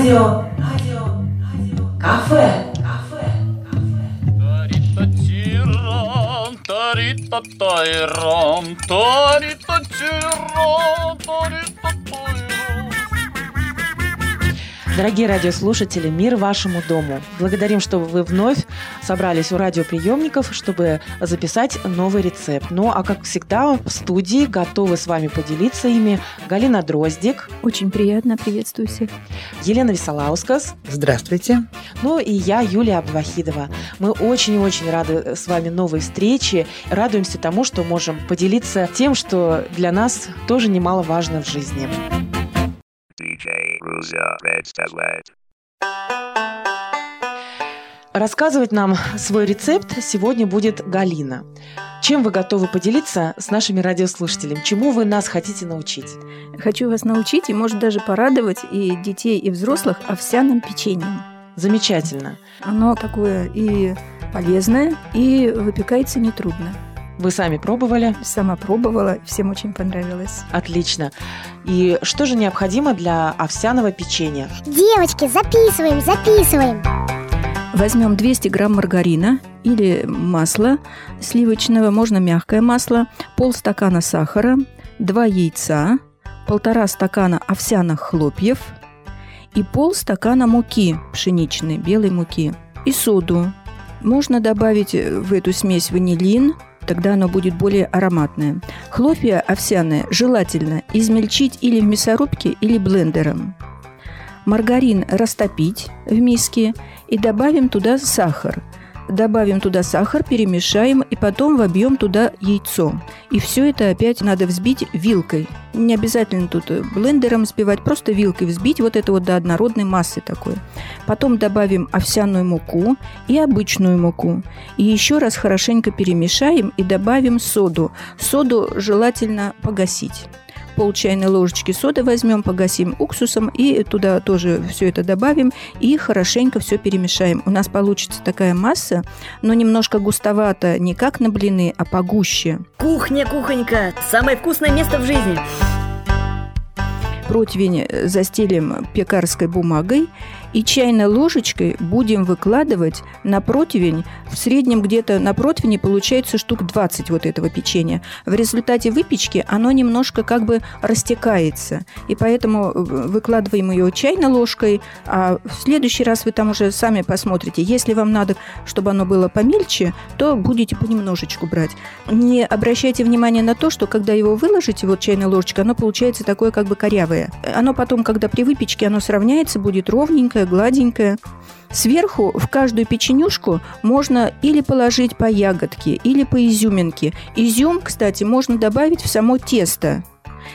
радио, радио, радио, кафе, кафе, Дорогие радиослушатели, мир вашему дому. Благодарим, что вы вновь собрались у радиоприемников, чтобы записать новый рецепт. Ну, а как всегда, в студии готовы с вами поделиться ими Галина Дроздик. Очень приятно, приветствую всех. Елена Висолаускас. Здравствуйте. Ну и я, Юлия Абдвахидова. Мы очень-очень рады с вами новой встрече. Радуемся тому, что можем поделиться тем, что для нас тоже немаловажно в жизни. DJ Red Stazlet. Рассказывать нам свой рецепт сегодня будет Галина. Чем вы готовы поделиться с нашими радиослушателями? Чему вы нас хотите научить? Хочу вас научить и, может, даже порадовать и детей, и взрослых овсяным печеньем. Замечательно. Оно такое и полезное, и выпекается нетрудно. Вы сами пробовали? Сама пробовала, всем очень понравилось. Отлично. И что же необходимо для овсяного печенья? Девочки, записываем, записываем. Возьмем 200 грамм маргарина или масла сливочного, можно мягкое масло, полстакана сахара, 2 яйца, полтора стакана овсяных хлопьев и полстакана муки пшеничной, белой муки и соду. Можно добавить в эту смесь ванилин, тогда оно будет более ароматное. Хлопья овсяные желательно измельчить или в мясорубке, или блендером. Маргарин растопить в миске и добавим туда сахар. Добавим туда сахар, перемешаем и потом вобьем туда яйцо. И все это опять надо взбить вилкой. Не обязательно тут блендером взбивать, просто вилкой взбить вот это вот до однородной массы такой. Потом добавим овсяную муку и обычную муку. И еще раз хорошенько перемешаем и добавим соду. Соду желательно погасить пол чайной ложечки соды возьмем, погасим уксусом и туда тоже все это добавим и хорошенько все перемешаем. У нас получится такая масса, но немножко густовато, не как на блины, а погуще. Кухня, кухонька, самое вкусное место в жизни. Противень застелим пекарской бумагой и чайной ложечкой будем выкладывать на противень. В среднем где-то на противне получается штук 20 вот этого печенья. В результате выпечки оно немножко как бы растекается. И поэтому выкладываем ее чайной ложкой, а в следующий раз вы там уже сами посмотрите. Если вам надо, чтобы оно было помельче, то будете понемножечку брать. Не обращайте внимания на то, что когда его выложите, вот чайной ложечкой, оно получается такое как бы корявое. Оно потом, когда при выпечке оно сравняется, будет ровненькое, гладенькое. Сверху в каждую печенюшку можно или положить по ягодке, или по изюминке. Изюм, кстати, можно добавить в само тесто.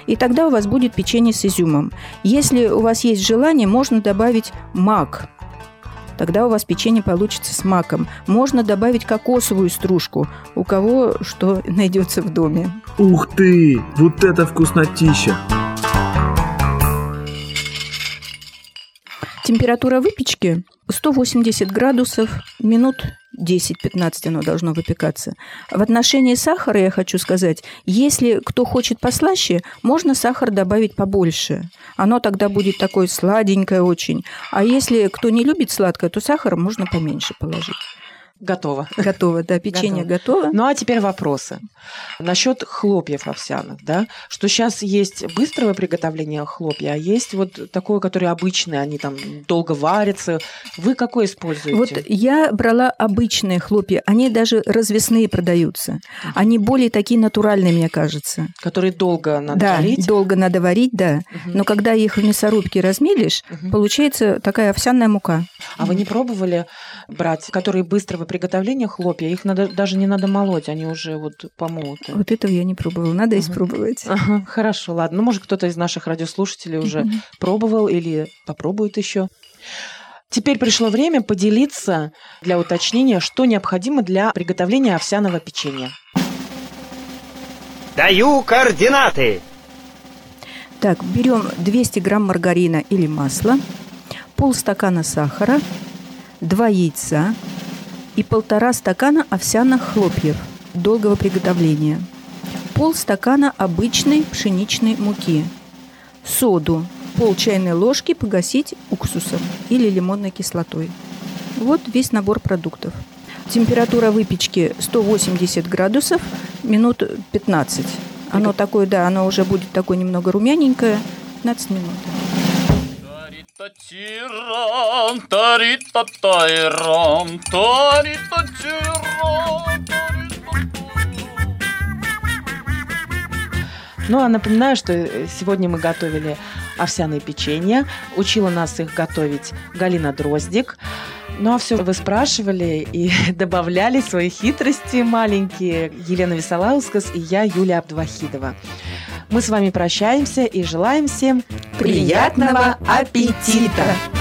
И тогда у вас будет печенье с изюмом. Если у вас есть желание, можно добавить мак. Тогда у вас печенье получится с маком. Можно добавить кокосовую стружку, у кого что найдется в доме. Ух ты! Вот это вкуснотища! Температура выпечки 180 градусов, минут 10-15 оно должно выпекаться. В отношении сахара я хочу сказать, если кто хочет послаще, можно сахар добавить побольше. Оно тогда будет такое сладенькое очень. А если кто не любит сладкое, то сахара можно поменьше положить. Готово. Готово, да, печенье готово. готово. Ну а теперь вопросы. Насчет хлопьев овсяных, да, что сейчас есть быстрое приготовление хлопья, а есть вот такое, которое обычное, они там долго варятся. Вы какое используете? Вот я брала обычные хлопья, они даже развесные продаются. Они более такие натуральные, мне кажется. Которые долго надо да, варить? долго надо варить, да. Угу. Но когда их в мясорубке размелишь, угу. получается такая овсяная мука. А вы не пробовали брать, которые быстро приготовления хлопья, их надо, даже не надо молоть, они уже вот помолоты. Вот этого я не пробовала, надо uh-huh. испробовать. Ага, хорошо, ладно. Ну, может, кто-то из наших радиослушателей уже uh-huh. пробовал или попробует еще. Теперь пришло время поделиться для уточнения, что необходимо для приготовления овсяного печенья. Даю координаты. Так, берем 200 грамм маргарина или масла, полстакана сахара, 2 яйца, и полтора стакана овсяных хлопьев долгого приготовления, пол стакана обычной пшеничной муки, соду пол чайной ложки погасить уксусом или лимонной кислотой. Вот весь набор продуктов. Температура выпечки 180 градусов, минут 15. Оно такое, да, оно уже будет такое немного румяненькое, 15 минут. Тари-та-тиран, тари-та-тайран, тари-та-тиран, Ну, а напоминаю, что сегодня мы готовили овсяные печенья. Учила нас их готовить Галина Дроздик. Ну, а все вы спрашивали и добавляли свои хитрости маленькие. Елена Висолаускас и я, Юлия Абдвахидова. Мы с вами прощаемся и желаем всем Приятного аппетита!